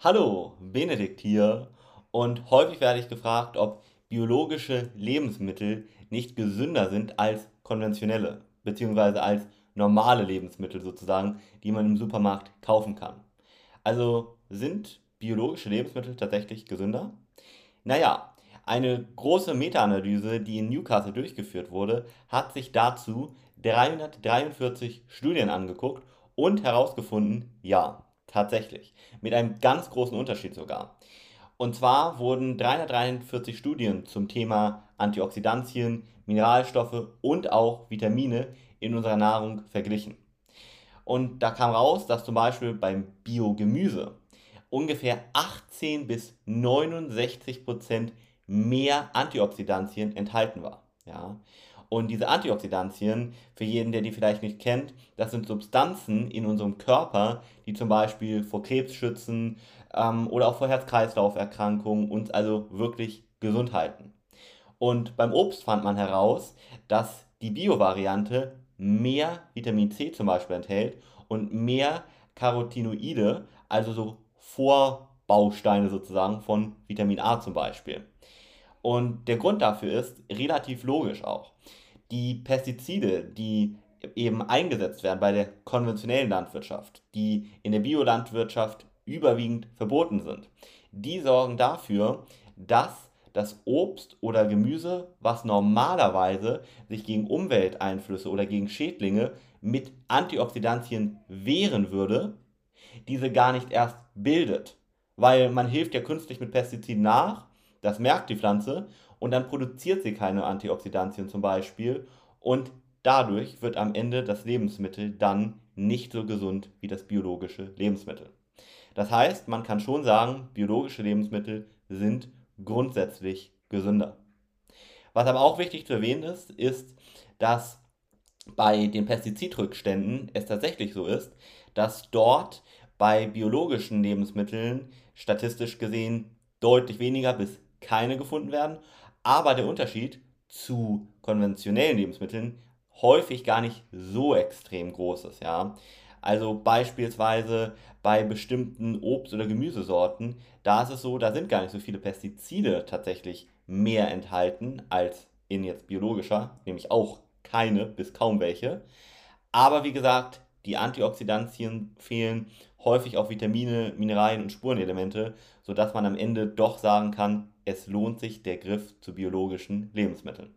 Hallo, Benedikt hier. Und häufig werde ich gefragt, ob biologische Lebensmittel nicht gesünder sind als konventionelle, beziehungsweise als normale Lebensmittel sozusagen, die man im Supermarkt kaufen kann. Also sind biologische Lebensmittel tatsächlich gesünder? Naja, eine große Meta-Analyse, die in Newcastle durchgeführt wurde, hat sich dazu 343 Studien angeguckt und herausgefunden, ja, tatsächlich. Mit einem ganz großen Unterschied sogar. Und zwar wurden 343 Studien zum Thema Antioxidantien, Mineralstoffe und auch Vitamine in unserer Nahrung verglichen. Und da kam raus, dass zum Beispiel beim Biogemüse ungefähr 18 bis 69 Prozent mehr Antioxidantien enthalten war. Ja? Und diese Antioxidantien, für jeden, der die vielleicht nicht kennt, das sind Substanzen in unserem Körper, die zum Beispiel vor Krebs schützen ähm, oder auch vor Herz-Kreislauf-Erkrankungen uns also wirklich gesund halten. Und beim Obst fand man heraus, dass die Bio-Variante mehr Vitamin C zum Beispiel enthält und mehr Carotinoide, also so Vorbausteine sozusagen von Vitamin A zum Beispiel. Und der Grund dafür ist relativ logisch auch. Die Pestizide, die eben eingesetzt werden bei der konventionellen Landwirtschaft, die in der Biolandwirtschaft überwiegend verboten sind, die sorgen dafür, dass das Obst oder Gemüse, was normalerweise sich gegen Umwelteinflüsse oder gegen Schädlinge mit Antioxidantien wehren würde, diese gar nicht erst bildet. Weil man hilft ja künstlich mit Pestiziden nach das merkt die Pflanze und dann produziert sie keine Antioxidantien zum Beispiel und dadurch wird am Ende das Lebensmittel dann nicht so gesund wie das biologische Lebensmittel. Das heißt, man kann schon sagen, biologische Lebensmittel sind grundsätzlich gesünder. Was aber auch wichtig zu erwähnen ist, ist, dass bei den Pestizidrückständen es tatsächlich so ist, dass dort bei biologischen Lebensmitteln statistisch gesehen deutlich weniger bis keine gefunden werden. Aber der Unterschied zu konventionellen Lebensmitteln häufig gar nicht so extrem groß ist. Ja? Also beispielsweise bei bestimmten Obst- oder Gemüsesorten, da ist es so, da sind gar nicht so viele Pestizide tatsächlich mehr enthalten als in jetzt biologischer, nämlich auch keine bis kaum welche. Aber wie gesagt, die Antioxidantien fehlen, häufig auch Vitamine, Mineralien und Spurenelemente, sodass man am Ende doch sagen kann, es lohnt sich der Griff zu biologischen Lebensmitteln.